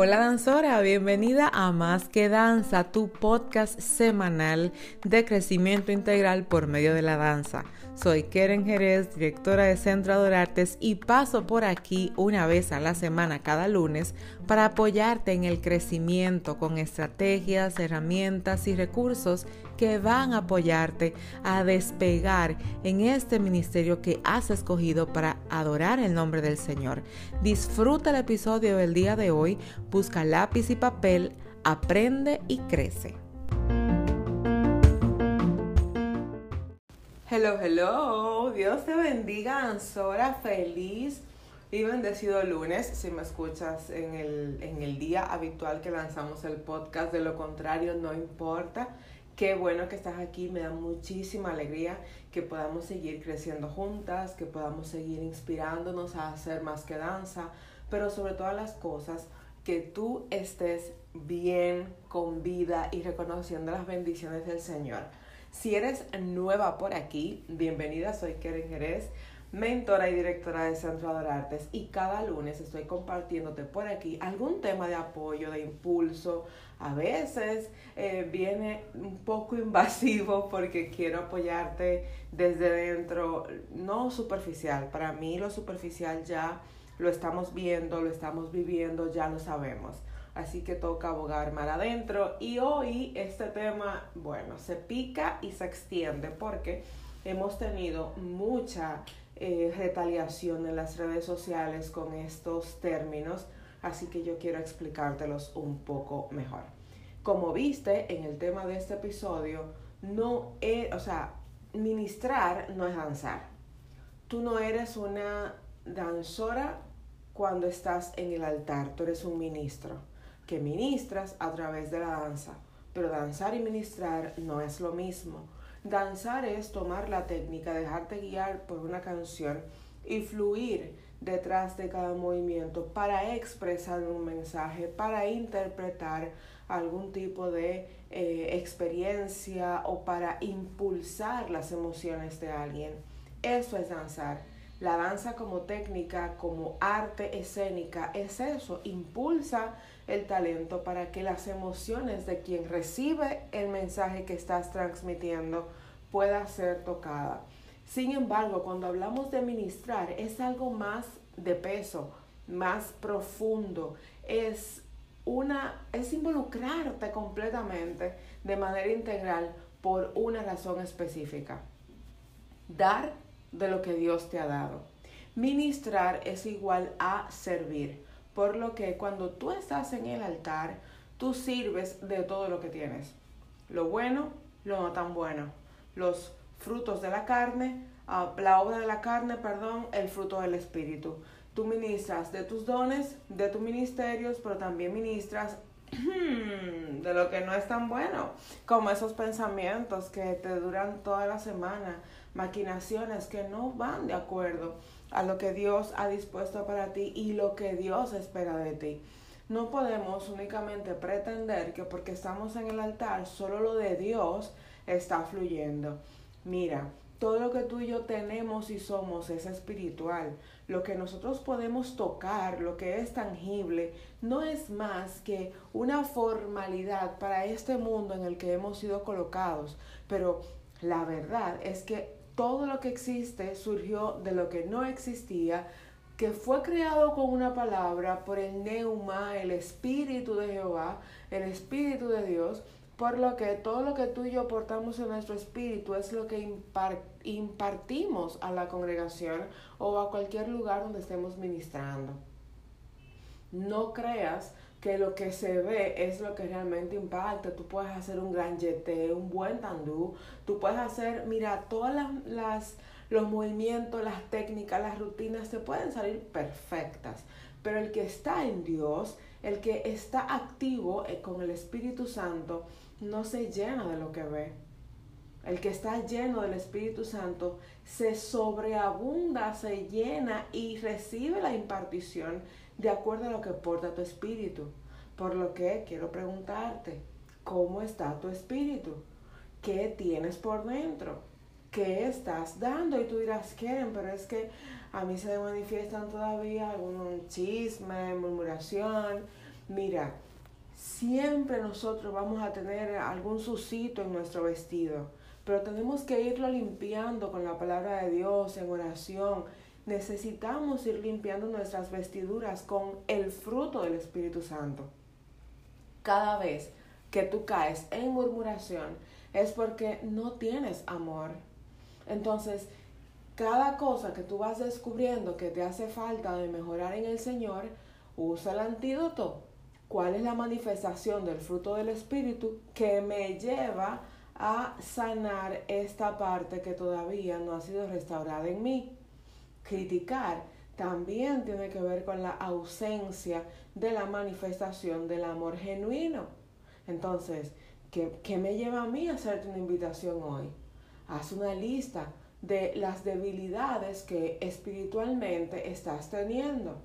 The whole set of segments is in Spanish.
Hola danzora, bienvenida a Más que Danza, tu podcast semanal de crecimiento integral por medio de la danza. Soy Keren Jerez, directora de Centro de Artes y paso por aquí una vez a la semana cada lunes para apoyarte en el crecimiento con estrategias, herramientas y recursos que van a apoyarte a despegar en este ministerio que has escogido para adorar el nombre del Señor. Disfruta el episodio del día de hoy, busca lápiz y papel, aprende y crece. Hello, hello. Dios te bendiga, Ansora. Feliz y bendecido lunes. Si me escuchas en el, en el día habitual que lanzamos el podcast, de lo contrario, no importa. Qué bueno que estás aquí. Me da muchísima alegría que podamos seguir creciendo juntas, que podamos seguir inspirándonos a hacer más que danza, pero sobre todas las cosas, que tú estés bien, con vida y reconociendo las bendiciones del Señor. Si eres nueva por aquí, bienvenida, soy Keren Jerez, mentora y directora de Centro de Artes y cada lunes estoy compartiéndote por aquí algún tema de apoyo, de impulso. A veces eh, viene un poco invasivo porque quiero apoyarte desde dentro, no superficial. Para mí lo superficial ya lo estamos viendo, lo estamos viviendo, ya lo sabemos. Así que toca abogar mar adentro. Y hoy este tema, bueno, se pica y se extiende porque hemos tenido mucha eh, retaliación en las redes sociales con estos términos. Así que yo quiero explicártelos un poco mejor. Como viste en el tema de este episodio, no es, o sea, ministrar no es danzar. Tú no eres una danzora cuando estás en el altar, tú eres un ministro que ministras a través de la danza. Pero danzar y ministrar no es lo mismo. Danzar es tomar la técnica, dejarte guiar por una canción y fluir detrás de cada movimiento para expresar un mensaje, para interpretar algún tipo de eh, experiencia o para impulsar las emociones de alguien. Eso es danzar. La danza como técnica, como arte escénica, es eso, impulsa el talento para que las emociones de quien recibe el mensaje que estás transmitiendo pueda ser tocada. Sin embargo, cuando hablamos de ministrar, es algo más de peso, más profundo, es una es involucrarte completamente de manera integral por una razón específica. Dar de lo que Dios te ha dado. Ministrar es igual a servir, por lo que cuando tú estás en el altar, tú sirves de todo lo que tienes. Lo bueno, lo no tan bueno. Los frutos de la carne, ah, la obra de la carne, perdón, el fruto del espíritu. Tú ministras de tus dones, de tus ministerios, pero también ministras de lo que no es tan bueno, como esos pensamientos que te duran toda la semana, maquinaciones que no van de acuerdo a lo que Dios ha dispuesto para ti y lo que Dios espera de ti. No podemos únicamente pretender que porque estamos en el altar solo lo de Dios está fluyendo. Mira, todo lo que tú y yo tenemos y somos es espiritual. Lo que nosotros podemos tocar, lo que es tangible, no es más que una formalidad para este mundo en el que hemos sido colocados. Pero la verdad es que todo lo que existe surgió de lo que no existía, que fue creado con una palabra por el neuma, el espíritu de Jehová, el espíritu de Dios, por lo que todo lo que tú y yo portamos en nuestro espíritu es lo que impartimos a la congregación o a cualquier lugar donde estemos ministrando. No creas que lo que se ve es lo que realmente impacta. Tú puedes hacer un gran jeté, un buen tandú, tú puedes hacer, mira, todas las, los movimientos, las técnicas, las rutinas te pueden salir perfectas. Pero el que está en Dios, el que está activo eh, con el Espíritu Santo, no se llena de lo que ve. El que está lleno del Espíritu Santo se sobreabunda, se llena y recibe la impartición de acuerdo a lo que porta tu espíritu. Por lo que quiero preguntarte, ¿cómo está tu espíritu? ¿Qué tienes por dentro? que estás dando. Y tú dirás, quieren, pero es que a mí se manifiestan todavía algún chisme, murmuración. Mira, siempre nosotros vamos a tener algún suscito en nuestro vestido, pero tenemos que irlo limpiando con la palabra de Dios, en oración. Necesitamos ir limpiando nuestras vestiduras con el fruto del Espíritu Santo. Cada vez que tú caes en murmuración es porque no tienes amor. Entonces, cada cosa que tú vas descubriendo que te hace falta de mejorar en el Señor, usa el antídoto. ¿Cuál es la manifestación del fruto del Espíritu que me lleva a sanar esta parte que todavía no ha sido restaurada en mí? Criticar también tiene que ver con la ausencia de la manifestación del amor genuino. Entonces, ¿qué, ¿qué, me lleva a mí a hacerte una invitación hoy? Haz una lista de las debilidades que espiritualmente estás teniendo.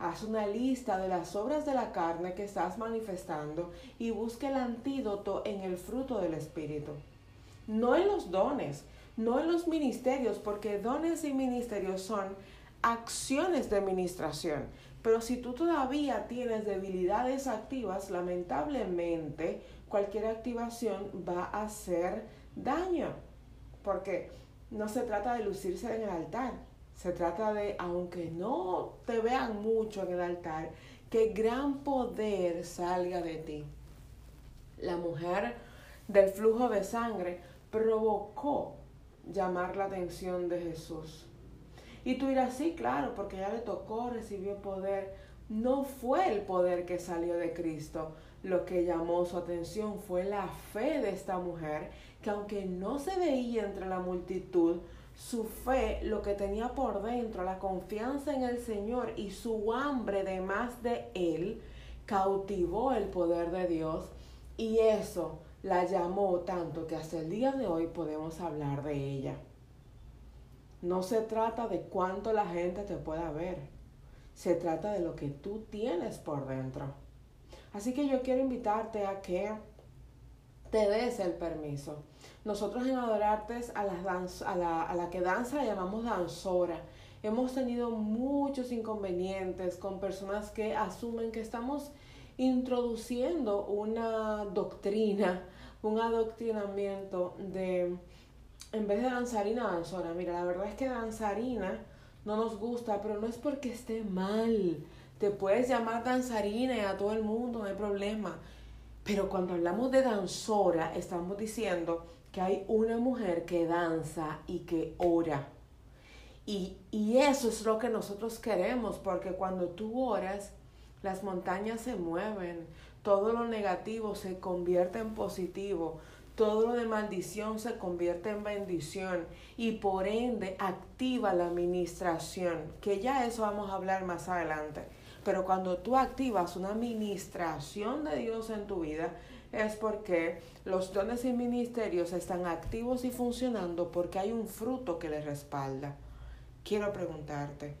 Haz una lista de las obras de la carne que estás manifestando y busque el antídoto en el fruto del Espíritu. No en los dones, no en los ministerios, porque dones y ministerios son acciones de ministración. Pero si tú todavía tienes debilidades activas, lamentablemente cualquier activación va a hacer daño. Porque no se trata de lucirse en el altar, se trata de, aunque no te vean mucho en el altar, que gran poder salga de ti. La mujer del flujo de sangre provocó llamar la atención de Jesús. Y tú dirás, sí, claro, porque ya le tocó, recibió poder. No fue el poder que salió de Cristo. Lo que llamó su atención fue la fe de esta mujer que aunque no se veía entre la multitud, su fe, lo que tenía por dentro, la confianza en el Señor y su hambre de más de Él, cautivó el poder de Dios y eso la llamó tanto que hasta el día de hoy podemos hablar de ella. No se trata de cuánto la gente te pueda ver, se trata de lo que tú tienes por dentro. Así que yo quiero invitarte a que te des el permiso nosotros en Adorartes a, las a, la, a la que danza la llamamos danzora. Hemos tenido muchos inconvenientes con personas que asumen que estamos introduciendo una doctrina, un adoctrinamiento de, en vez de danzarina, danzora. Mira, la verdad es que danzarina no nos gusta, pero no es porque esté mal. Te puedes llamar danzarina y a todo el mundo, no hay problema. Pero cuando hablamos de danzora, estamos diciendo que hay una mujer que danza y que ora. Y, y, eso es lo que nosotros queremos, porque cuando tú oras, las montañas se mueven, todo lo negativo se convierte en positivo, todo lo de maldición se convierte en bendición y por ende activa la administración, que ya eso vamos a hablar más adelante. Pero cuando tú activas una administración de Dios en tu vida, es porque los dones y ministerios están activos y funcionando porque hay un fruto que les respalda. Quiero preguntarte,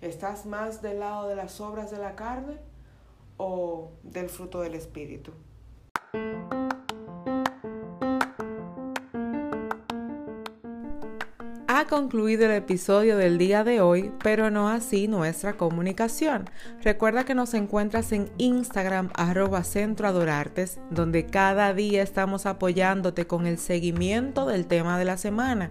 ¿estás más del lado de las obras de la carne o del fruto del Espíritu? Ha concluido el episodio del día de hoy, pero no así nuestra comunicación. Recuerda que nos encuentras en Instagram arroba Centro Adorartes, donde cada día estamos apoyándote con el seguimiento del tema de la semana.